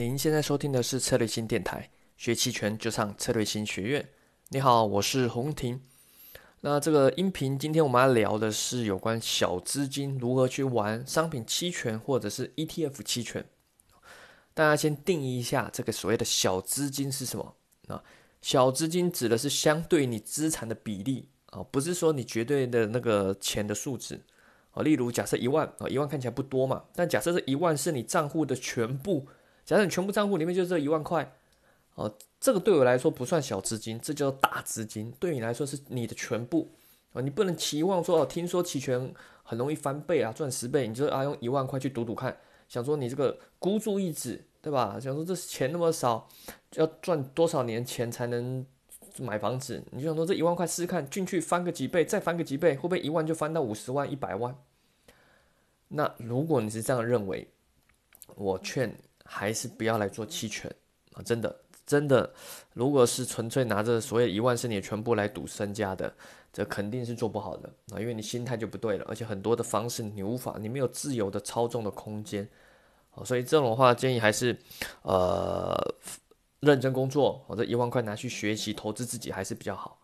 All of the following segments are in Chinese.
您现在收听的是策略新电台，学期权就上策略新学院。你好，我是洪婷。那这个音频今天我们要聊的是有关小资金如何去玩商品期权或者是 ETF 期权。大家先定义一下这个所谓的小资金是什么啊？小资金指的是相对你资产的比例啊，不是说你绝对的那个钱的数值啊。例如假设一万啊，一万看起来不多嘛，但假设这一万是你账户的全部。假设你全部账户里面就这一万块，哦，这个对我来说不算小资金，这叫大资金。对你来说是你的全部啊，你不能期望说哦，听说期权很容易翻倍啊，赚十倍，你就啊用一万块去赌赌看，想说你这个孤注一掷，对吧？想说这钱那么少，要赚多少年钱才能买房子？你就想说这一万块试试看，进去翻个几倍，再翻个几倍，会不会一万就翻到五十万、一百万？那如果你是这样认为，我劝你。还是不要来做期权啊！真的，真的，如果是纯粹拿着所谓一万是你全部来赌身家的，这肯定是做不好的啊！因为你心态就不对了，而且很多的方式你无法，你没有自由的操纵的空间啊！所以这种话建议还是，呃，认真工作，或者一万块拿去学习投资自己还是比较好。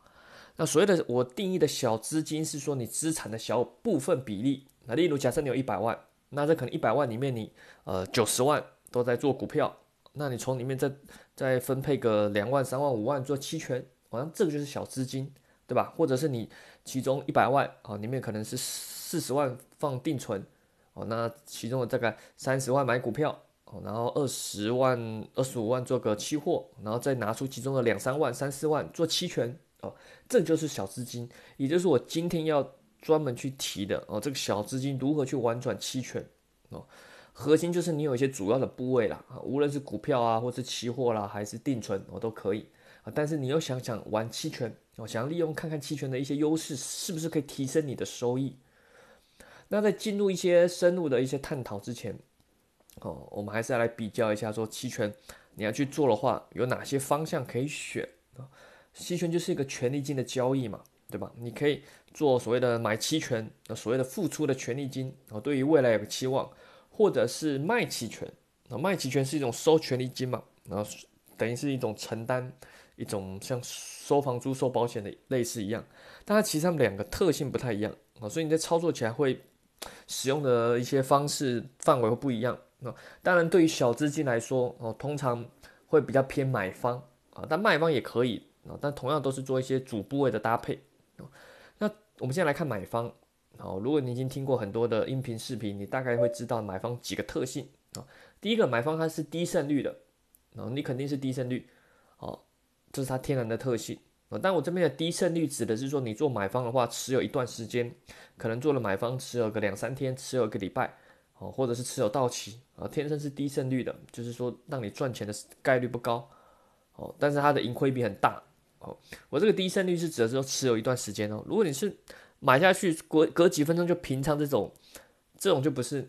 那所谓的我定义的小资金是说你资产的小部分比例。那例如假设你有一百万，那这可能一百万里面你呃九十万。都在做股票，那你从里面再再分配个两万、三万、五万做期权，好像这个就是小资金，对吧？或者是你其中一百万啊，里面可能是四十万放定存，哦，那其中的大概三十万买股票，哦，然后二十万、二十五万做个期货，然后再拿出其中的两三万、三四万做期权，哦，这就是小资金，也就是我今天要专门去提的哦，这个小资金如何去玩转期权，哦。核心就是你有一些主要的部位啦，啊，无论是股票啊，或是期货啦，还是定存，我都可以啊。但是你又想想玩期权，我想要利用看看期权的一些优势，是不是可以提升你的收益？那在进入一些深入的一些探讨之前，哦，我们还是要来比较一下，说期权你要去做的话，有哪些方向可以选啊？期权就是一个权利金的交易嘛，对吧？你可以做所谓的买期权，所谓的付出的权利金啊，对于未来有个期望。或者是卖期权，啊，卖期权是一种收权利金嘛，然后等于是一种承担，一种像收房租、收保险的类似一样，但它其实它们两个特性不太一样啊，所以你在操作起来会使用的一些方式范围会不一样啊。当然，对于小资金来说，哦，通常会比较偏买方啊，但卖方也可以啊，但同样都是做一些主部位的搭配。那我们现在来看买方。好，如果你已经听过很多的音频视频，你大概会知道买方几个特性啊。第一个，买方它是低胜率的，然后你肯定是低胜率，哦，这是它天然的特性啊。但我这边的低胜率指的是说，你做买方的话，持有一段时间，可能做了买方持有个两三天，持有个礼拜，哦，或者是持有到期啊，天生是低胜率的，就是说让你赚钱的概率不高，哦，但是它的盈亏比很大，哦，我这个低胜率是指的是说持有一段时间哦，如果你是买下去隔隔几分钟就平仓这种，这种就不是，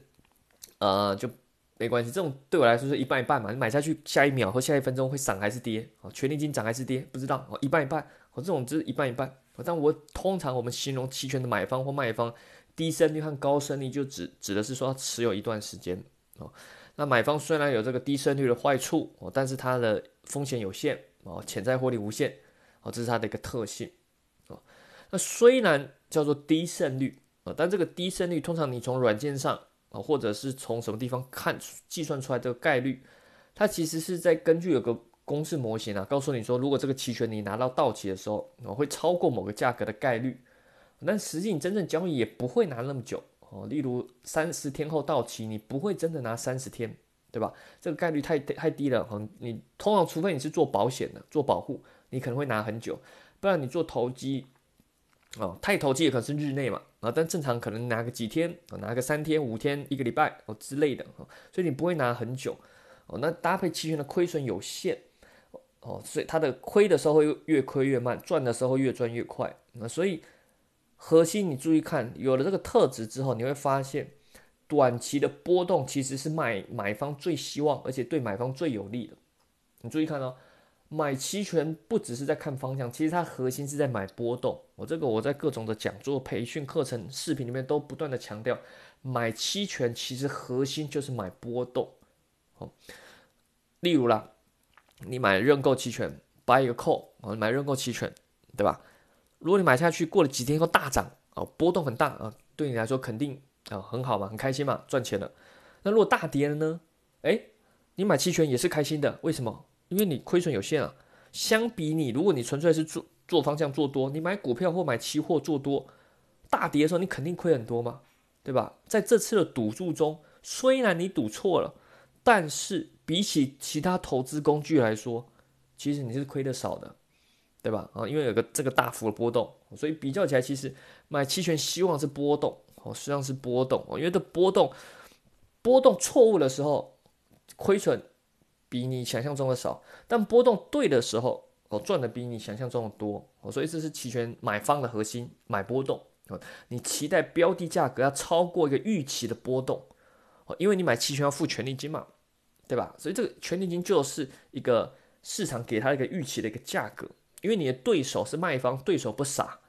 呃，就没关系。这种对我来说是一半一半嘛。你买下去下一秒或下一分钟会涨还是跌？哦，权利金涨还是跌？不知道哦，一半一半。哦，这种就是一半一半。但我通常我们形容期权的买方或卖方，低胜率和高胜率就指指的是说持有一段时间哦。那买方虽然有这个低胜率的坏处哦，但是它的风险有限哦，潜在获利无限哦，这是它的一个特性哦。那虽然叫做低胜率啊，但这个低胜率通常你从软件上啊，或者是从什么地方看计算出来这个概率，它其实是在根据有个公式模型啊，告诉你说，如果这个期权你拿到到期的时候，啊会超过某个价格的概率，但实际你真正交易也不会拿那么久哦。例如三十天后到期，你不会真的拿三十天，对吧？这个概率太太低了哈。你通常除非你是做保险的，做保护，你可能会拿很久，不然你做投机。哦，太投机也可能是日内嘛，啊，但正常可能拿个几天，拿个三天、五天、一个礼拜哦之类的，哦，所以你不会拿很久，哦，那搭配期权的亏损有限，哦，所以它的亏的时候会越亏越慢，赚的时候越赚越快，那所以核心你注意看，有了这个特质之后，你会发现短期的波动其实是买买方最希望，而且对买方最有利的，你注意看哦。买期权不只是在看方向，其实它核心是在买波动。我这个我在各种的讲座、培训课程、视频里面都不断的强调，买期权其实核心就是买波动。哦，例如啦，你买认购期权，buy 一个 call，哦，买认购期权，对吧？如果你买下去，过了几天以后大涨，哦，波动很大啊，对你来说肯定啊很好嘛，很开心嘛，赚钱了。那如果大跌了呢？哎，你买期权也是开心的，为什么？因为你亏损有限啊。相比你，如果你纯粹是做做方向做多，你买股票或买期货做多，大跌的时候你肯定亏很多嘛，对吧？在这次的赌注中，虽然你赌错了，但是比起其他投资工具来说，其实你是亏的少的，对吧？啊，因为有个这个大幅的波动，所以比较起来，其实买期权希望是波动哦，实际上是波动哦，因为这波动波动错误的时候，亏损。比你想象中的少，但波动对的时候，哦，赚的比你想象中的多，所以这是期权买方的核心，买波动，你期待标的价格要超过一个预期的波动，哦，因为你买期权要付权利金嘛，对吧？所以这个权利金就是一个市场给他一个预期的一个价格，因为你的对手是卖方，对手不傻，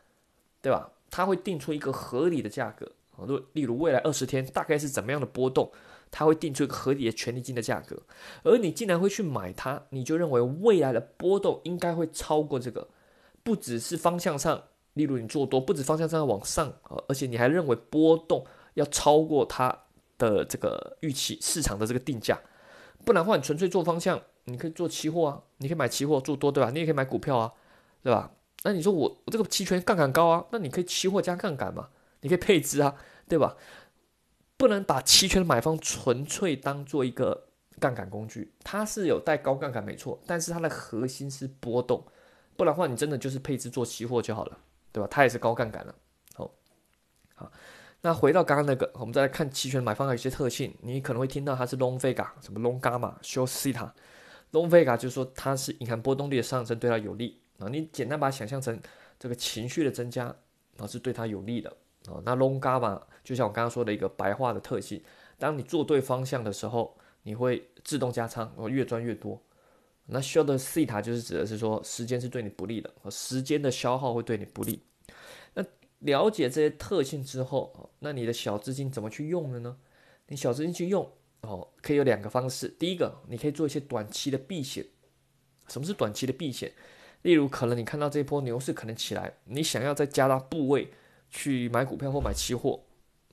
对吧？他会定出一个合理的价格，哦，例例如未来二十天大概是怎么样的波动。他会定出一个合理的权利金的价格，而你竟然会去买它，你就认为未来的波动应该会超过这个，不只是方向上，例如你做多，不止方向上要往上啊，而且你还认为波动要超过它的这个预期市场的这个定价，不然的话，你纯粹做方向，你可以做期货啊，你可以买期货做多，对吧？你也可以买股票啊，对吧？那你说我我这个期权杠杆高啊，那你可以期货加杠杆嘛，你可以配置啊，对吧？不能把期权的买方纯粹当做一个杠杆工具，它是有带高杠杆没错，但是它的核心是波动，不然的话你真的就是配置做期货就好了，对吧？它也是高杠杆了。好，好，那回到刚刚那个，我们再来看期权买方的一些特性，你可能会听到它是 long vega，什么 long gamma、short theta，long vega 就是说它是隐含波动率的上升对它有利啊，你简单把它想象成这个情绪的增加啊是对它有利的。哦，那 long g a m a 就像我刚刚说的一个白话的特性，当你做对方向的时候，你会自动加仓，哦，越赚越多。那 short theta 就是指的是说时间是对你不利的，时间的消耗会对你不利。那了解这些特性之后，那你的小资金怎么去用的呢？你小资金去用，哦，可以有两个方式。第一个，你可以做一些短期的避险。什么是短期的避险？例如，可能你看到这波牛市可能起来，你想要再加大部位。去买股票或买期货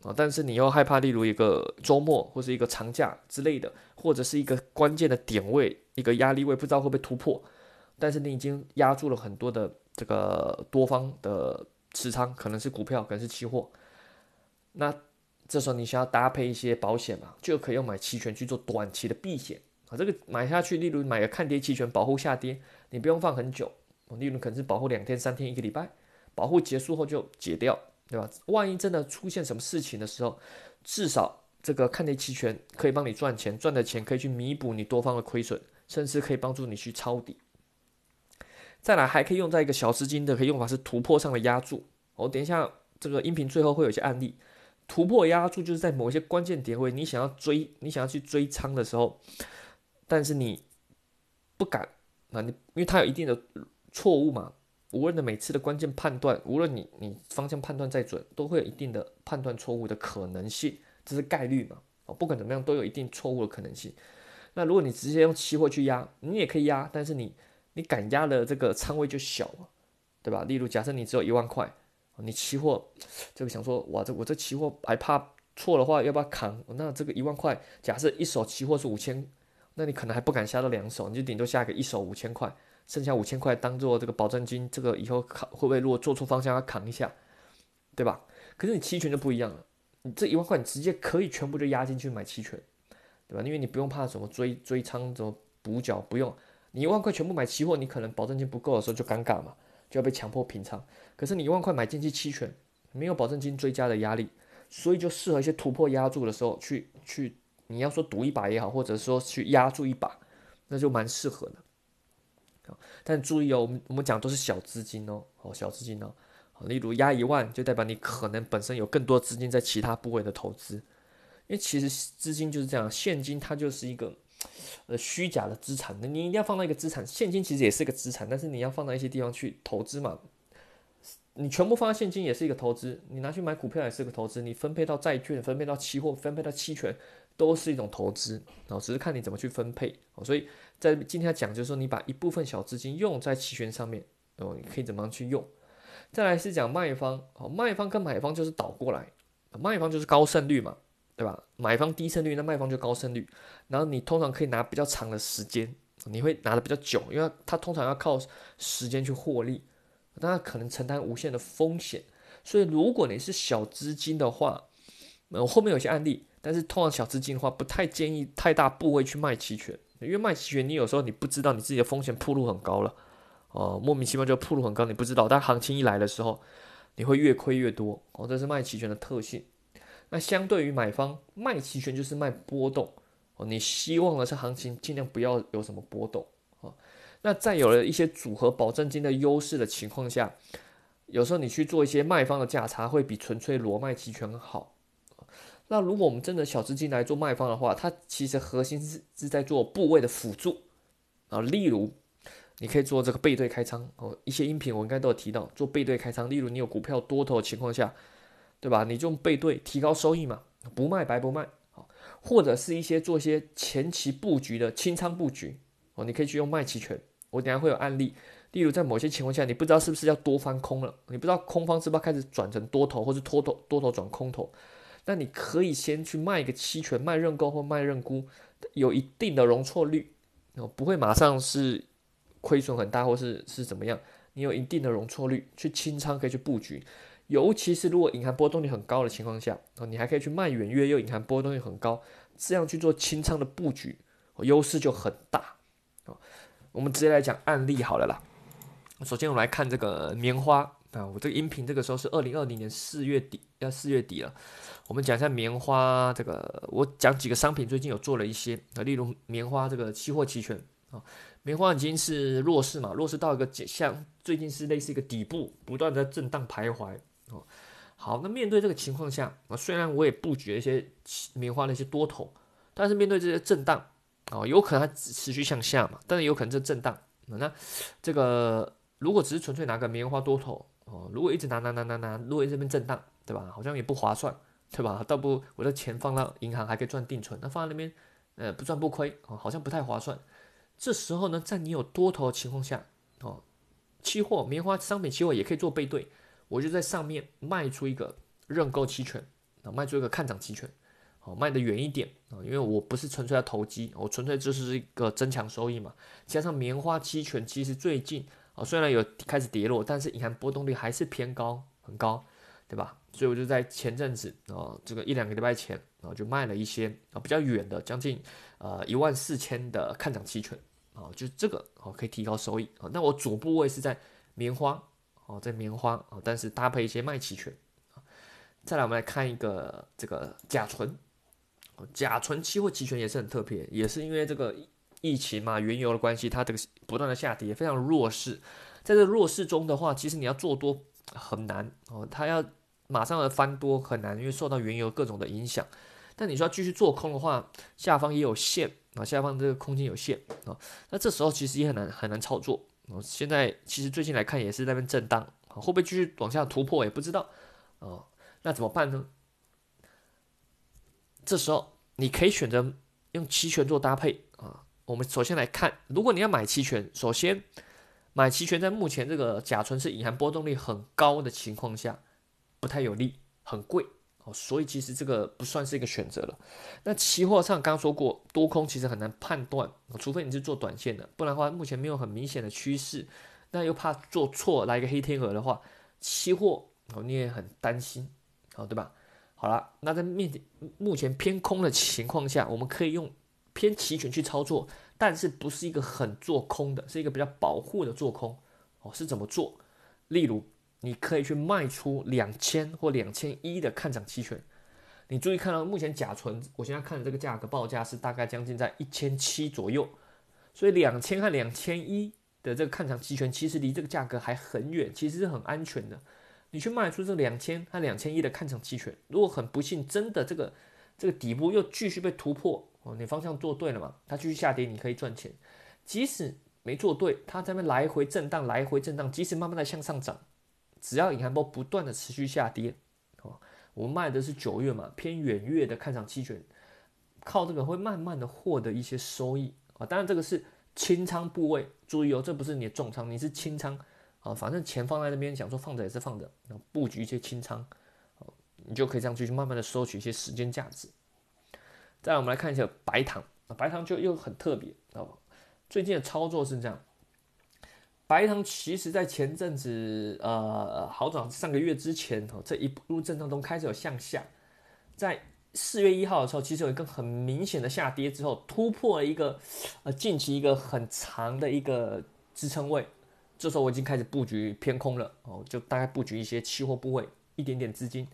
啊，但是你又害怕，例如一个周末或是一个长假之类的，或者是一个关键的点位、一个压力位，不知道会不会突破。但是你已经压住了很多的这个多方的持仓，可能是股票，可能是期货。那这时候你需要搭配一些保险嘛，就可以用买期权去做短期的避险啊。这个买下去，例如买个看跌期权，保护下跌，你不用放很久，例如可能是保护两天、三天、一个礼拜。保护结束后就解掉，对吧？万一真的出现什么事情的时候，至少这个看跌期权可以帮你赚钱，赚的钱可以去弥补你多方的亏损，甚至可以帮助你去抄底。再来还可以用在一个小资金的可以用法是突破上的压注。我等一下这个音频最后会有一些案例，突破压注就是在某一些关键点位，你想要追，你想要去追仓的时候，但是你不敢，那你因为它有一定的错误嘛。无论的每次的关键判断，无论你你方向判断再准，都会有一定的判断错误的可能性，这是概率嘛？哦，不管怎么样都有一定错误的可能性。那如果你直接用期货去压，你也可以压，但是你你敢压的这个仓位就小了，对吧？例如假设你只有一万块，你期货这个想说，哇，这我这期货还怕错的话要不要扛？那这个一万块，假设一手期货是五千，那你可能还不敢下到两手，你就顶多下个一手五千块。剩下五千块当做这个保证金，这个以后扛会不会如果做错方向要扛一下，对吧？可是你期权就不一样了，你这一万块你直接可以全部就压进去买期权，对吧？因为你不用怕什么追追仓怎么补缴，不用，你一万块全部买期货，你可能保证金不够的时候就尴尬嘛，就要被强迫平仓。可是你一万块买进去期权，没有保证金追加的压力，所以就适合一些突破压住的时候去去，你要说赌一把也好，或者说去压住一把，那就蛮适合的。但注意哦，我们我们讲都是小资金哦，哦小资金哦，例如压一万，就代表你可能本身有更多资金在其他部位的投资，因为其实资金就是这样，现金它就是一个呃虚假的资产，那你一定要放到一个资产，现金其实也是一个资产，但是你要放到一些地方去投资嘛，你全部放在现金也是一个投资，你拿去买股票也是个投资，你分配到债券、分配到期货、分配到期权，都是一种投资。哦，只是看你怎么去分配。哦。所以在今天讲就是说，你把一部分小资金用在期权上面哦，你可以怎么样去用？再来是讲卖方哦，卖方跟买方就是倒过来，卖方就是高胜率嘛，对吧？买方低胜率，那卖方就高胜率。然后你通常可以拿比较长的时间，你会拿的比较久，因为它通常要靠时间去获利，那可能承担无限的风险。所以如果你是小资金的话，我，后面有些案例。但是通常小资金的话，不太建议太大部位去卖期权，因为卖期权你有时候你不知道你自己的风险铺路很高了，哦，莫名其妙就铺路很高，你不知道，但行情一来的时候，你会越亏越多，哦，这是卖期权的特性。那相对于买方卖期权就是卖波动，哦，你希望的是行情尽量不要有什么波动，哦，那在有了一些组合保证金的优势的情况下，有时候你去做一些卖方的价差，会比纯粹裸卖期权好。那如果我们真的小资金来做卖方的话，它其实核心是是在做部位的辅助啊，例如你可以做这个背对开仓哦，一些音频我应该都有提到做背对开仓，例如你有股票多头的情况下，对吧？你就背对提高收益嘛，不卖白不卖好，或者是一些做一些前期布局的清仓布局哦，你可以去用卖期权，我等下会有案例，例如在某些情况下，你不知道是不是要多翻空了，你不知道空方是不是要开始转成多头，或是多头多头转空头。那你可以先去卖一个期权，卖认购或卖认沽，有一定的容错率，哦，不会马上是亏损很大或是是怎么样，你有一定的容错率，去清仓可以去布局，尤其是如果隐含波动率很高的情况下，哦，你还可以去卖远月又隐含波动率很高，这样去做清仓的布局，优势就很大，哦，我们直接来讲案例好了啦，首先我们来看这个棉花。啊，我这个音频这个时候是二零二零年四月底，要四月底了。我们讲一下棉花这个，我讲几个商品，最近有做了一些啊，例如棉花这个期货期权啊，棉花已经是弱势嘛，弱势到一个像最近是类似一个底部，不断的震荡徘徊哦。好，那面对这个情况下啊，虽然我也布局了一些棉花的一些多头，但是面对这些震荡啊，有可能它持续向下嘛，但是有可能这震荡啊，那这个如果只是纯粹拿个棉花多头。哦，如果一直拿拿拿拿拿，如果这边震荡，对吧？好像也不划算，对吧？倒不我的钱放到银行还可以赚定存，那放在那边，呃，不赚不亏，哦，好像不太划算。这时候呢，在你有多头的情况下，哦，期货棉花商品期货也可以做背对，我就在上面卖出一个认购期权，啊，卖出一个看涨期权，哦，卖的远一点啊，因为我不是纯粹要投机，我纯粹就是一个增强收益嘛。加上棉花期权其实最近。哦，虽然有开始跌落，但是银行波动率还是偏高，很高，对吧？所以我就在前阵子啊，这个一两个礼拜前啊，就卖了一些啊比较远的，将近呃一万四千的看涨期权啊，就这个哦可以提高收益啊。那我主部位是在棉花哦，在棉花啊，但是搭配一些卖期权啊。再来，我们来看一个这个甲醇，甲醇期货期权也是很特别，也是因为这个。疫情嘛，原油的关系，它这个不断的下跌，非常弱势。在这弱势中的话，其实你要做多很难哦，它要马上的翻多很难，因为受到原油各种的影响。但你说要继续做空的话，下方也有限啊，下方这个空间有限啊，那这时候其实也很难很难操作。现在其实最近来看也是在那边震荡，会不会继续往下突破也不知道哦。那怎么办呢？这时候你可以选择用期权做搭配啊。我们首先来看，如果你要买期权，首先买期权在目前这个甲醇是隐含波动率很高的情况下，不太有利，很贵哦，所以其实这个不算是一个选择了。那期货上刚说过，多空其实很难判断，除非你是做短线的，不然的话目前没有很明显的趋势，那又怕做错来个黑天鹅的话，期货哦你也很担心，好对吧？好了，那在面目前偏空的情况下，我们可以用。偏期权去操作，但是不是一个很做空的，是一个比较保护的做空哦。是怎么做？例如，你可以去卖出两千或两千一的看涨期权。你注意看到目前甲醇，我现在看的这个价格报价是大概将近在一千七左右，所以两千和两千一的这个看涨期权其实离这个价格还很远，其实是很安全的。你去卖出这两千和两千一的看涨期权，如果很不幸真的这个这个底部又继续被突破。哦，你方向做对了嘛？它继续下跌，你可以赚钱。即使没做对，它在那来回震荡，来回震荡，即使慢慢的向上涨，只要隐含波不断的持续下跌，哦，我们卖的是九月嘛，偏远月的看涨期权，靠这个会慢慢的获得一些收益啊。当然这个是清仓部位，注意哦，这不是你的重仓，你是清仓啊。反正钱放在那边，想说放着也是放着，布局一些清仓，你就可以这样去慢慢的收取一些时间价值。再来，我们来看一下白糖，白糖就又很特别啊。最近的操作是这样。白糖其实，在前阵子，呃，好早上个月之前，哦，这一路震荡中开始有向下，在四月一号的时候，其实有一个很明显的下跌之后，突破了一个，呃，近期一个很长的一个支撑位，这时候我已经开始布局偏空了，哦，就大概布局一些期货部位，一点点资金，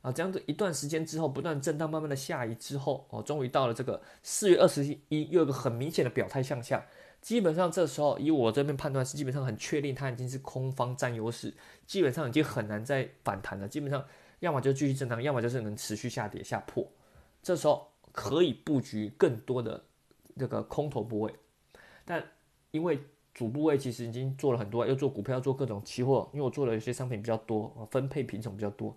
啊，这样子一段时间之后，不断震荡，慢慢的下移之后，哦，终于到了这个四月二十一，又有个很明显的表态向下。基本上这时候，以我这边判断是基本上很确定，它已经是空方占优势，基本上已经很难再反弹了。基本上要么就继续震荡，要么就是能持续下跌下破。这时候可以布局更多的这个空头部位，但因为主部位其实已经做了很多，又做股票，做各种期货，因为我做了有些商品比较多，分配品种比较多，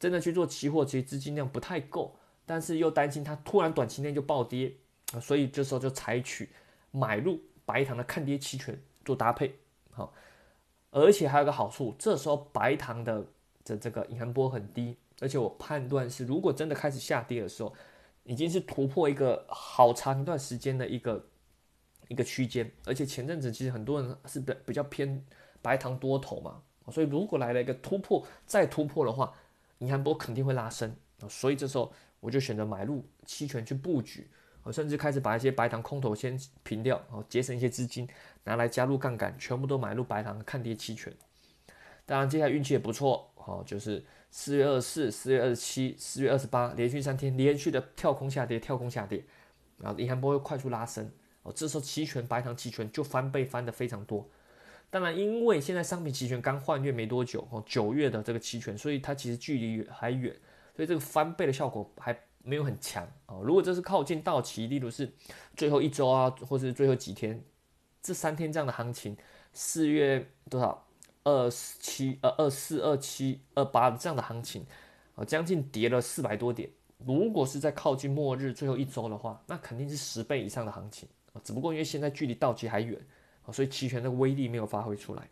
真的去做期货，其实资金量不太够，但是又担心它突然短期内就暴跌，所以这时候就采取买入。白糖的看跌期权做搭配，好，而且还有个好处，这时候白糖的的这个隐含波很低，而且我判断是，如果真的开始下跌的时候，已经是突破一个好长一段时间的一个一个区间，而且前阵子其实很多人是比比较偏白糖多头嘛，所以如果来了一个突破，再突破的话，银行波肯定会拉升，所以这时候我就选择买入期权去布局。我甚至开始把一些白糖空头先平掉，哦，节省一些资金，拿来加入杠杆，全部都买入白糖看跌期权。当然，接下来运气也不错，哦，就是四月二十四、四月二十七、四月二十八连续三天连续的跳空下跌，跳空下跌，然后银行波会快速拉升，哦，这时候期权白糖期权就翻倍翻的非常多。当然，因为现在商品期权刚换月没多久，哦，九月的这个期权，所以它其实距离还远，所以这个翻倍的效果还。没有很强哦。如果这是靠近到期，例如是最后一周啊，或是最后几天，这三天这样的行情，四月多少二七呃二四二七二八这样的行情啊，将近跌了四百多点。如果是在靠近末日最后一周的话，那肯定是十倍以上的行情啊。只不过因为现在距离到期还远，所以期权的威力没有发挥出来。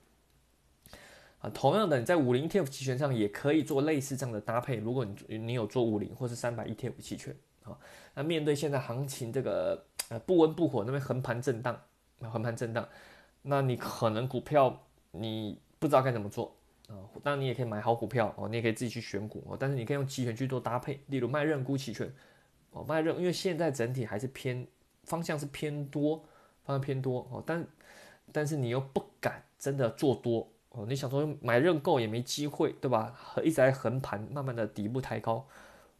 啊，同样的，你在五零 ETF 期权上也可以做类似这样的搭配。如果你你有做五零或是三百 ETF 期权啊，那面对现在行情这个呃不温不火，那边横盘震荡，横盘震荡，那你可能股票你不知道该怎么做啊。当然你也可以买好股票哦，你也可以自己去选股哦，但是你可以用期权去做搭配，例如卖认沽期权哦，卖认，因为现在整体还是偏方向是偏多，方向偏多哦，但但是你又不敢真的做多。哦，你想说买认购也没机会，对吧？一直在横盘，慢慢的底部抬高。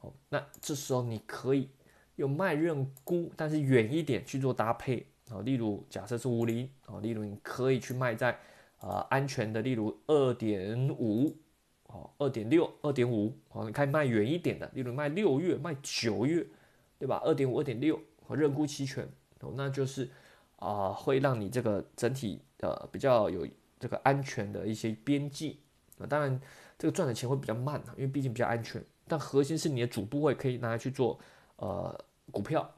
哦，那这时候你可以用卖认沽，但是远一点去做搭配。哦，例如假设是五零，哦，例如你可以去卖在啊安全的，例如二点五，哦，二点六、二点五，哦，你可以卖远一点的，例如卖六月、卖九月，对吧？二点五、二点六，和认沽期权，哦，那就是啊会让你这个整体呃比较有。这个安全的一些边际啊，当然这个赚的钱会比较慢，因为毕竟比较安全。但核心是你的主部位可以拿来去做呃股票，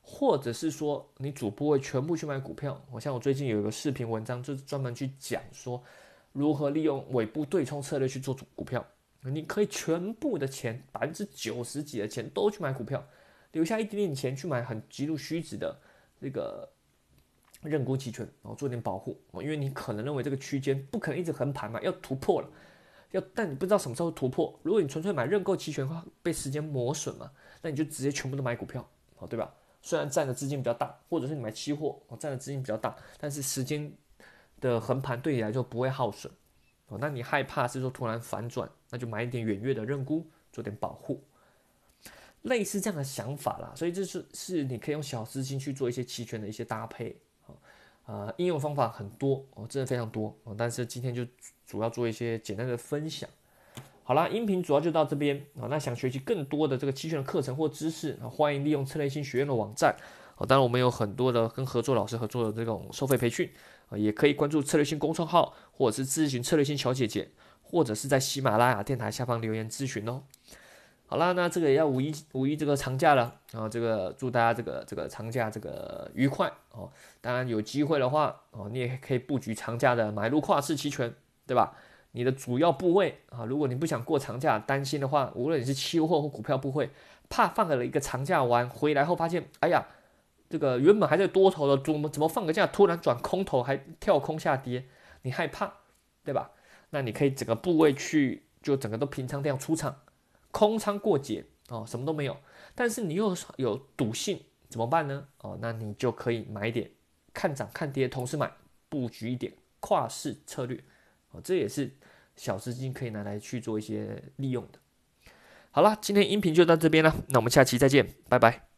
或者是说你主部位全部去买股票。我像我最近有一个视频文章，就是专门去讲说如何利用尾部对冲策略去做主股票。你可以全部的钱百分之九十几的钱都去买股票，留下一点点钱去买很极度虚值的这个。认沽期权，然后做点保护哦，因为你可能认为这个区间不可能一直横盘嘛，要突破了，要但你不知道什么时候突破。如果你纯粹买认购期权的话，被时间磨损嘛，那你就直接全部都买股票，哦，对吧？虽然占的资金比较大，或者是你买期货，哦，占的资金比较大，但是时间的横盘对你来说不会耗损，哦，那你害怕是说突然反转，那就买一点远月的认沽，做点保护，类似这样的想法啦。所以这是是你可以用小资金去做一些期权的一些搭配。啊，应用方法很多哦，真的非常多哦。但是今天就主要做一些简单的分享。好啦，音频主要就到这边啊。那想学习更多的这个期权的课程或知识啊，欢迎利用策略性学院的网站啊。当然，我们有很多的跟合作老师合作的这种收费培训啊，也可以关注策略性公众号，或者是咨询策略性小姐姐，或者是在喜马拉雅电台下方留言咨询哦。好啦，那这个也要五一五一这个长假了啊，这个祝大家这个这个长假这个愉快哦。当然有机会的话哦，你也可以布局长假的买入跨市期权，对吧？你的主要部位啊，如果你不想过长假，担心的话，无论你是期货或股票部位，怕放了一个长假完回来后发现，哎呀，这个原本还在多头的，怎么怎么放个假突然转空头，还跳空下跌，你害怕，对吧？那你可以整个部位去，就整个都平仓这样出场，空仓过节哦，什么都没有，但是你又有赌性，怎么办呢？哦，那你就可以买点看涨看跌，同时买布局一点跨市策略，哦，这也是小资金可以拿来去做一些利用的。好了，今天音频就到这边了，那我们下期再见，拜拜。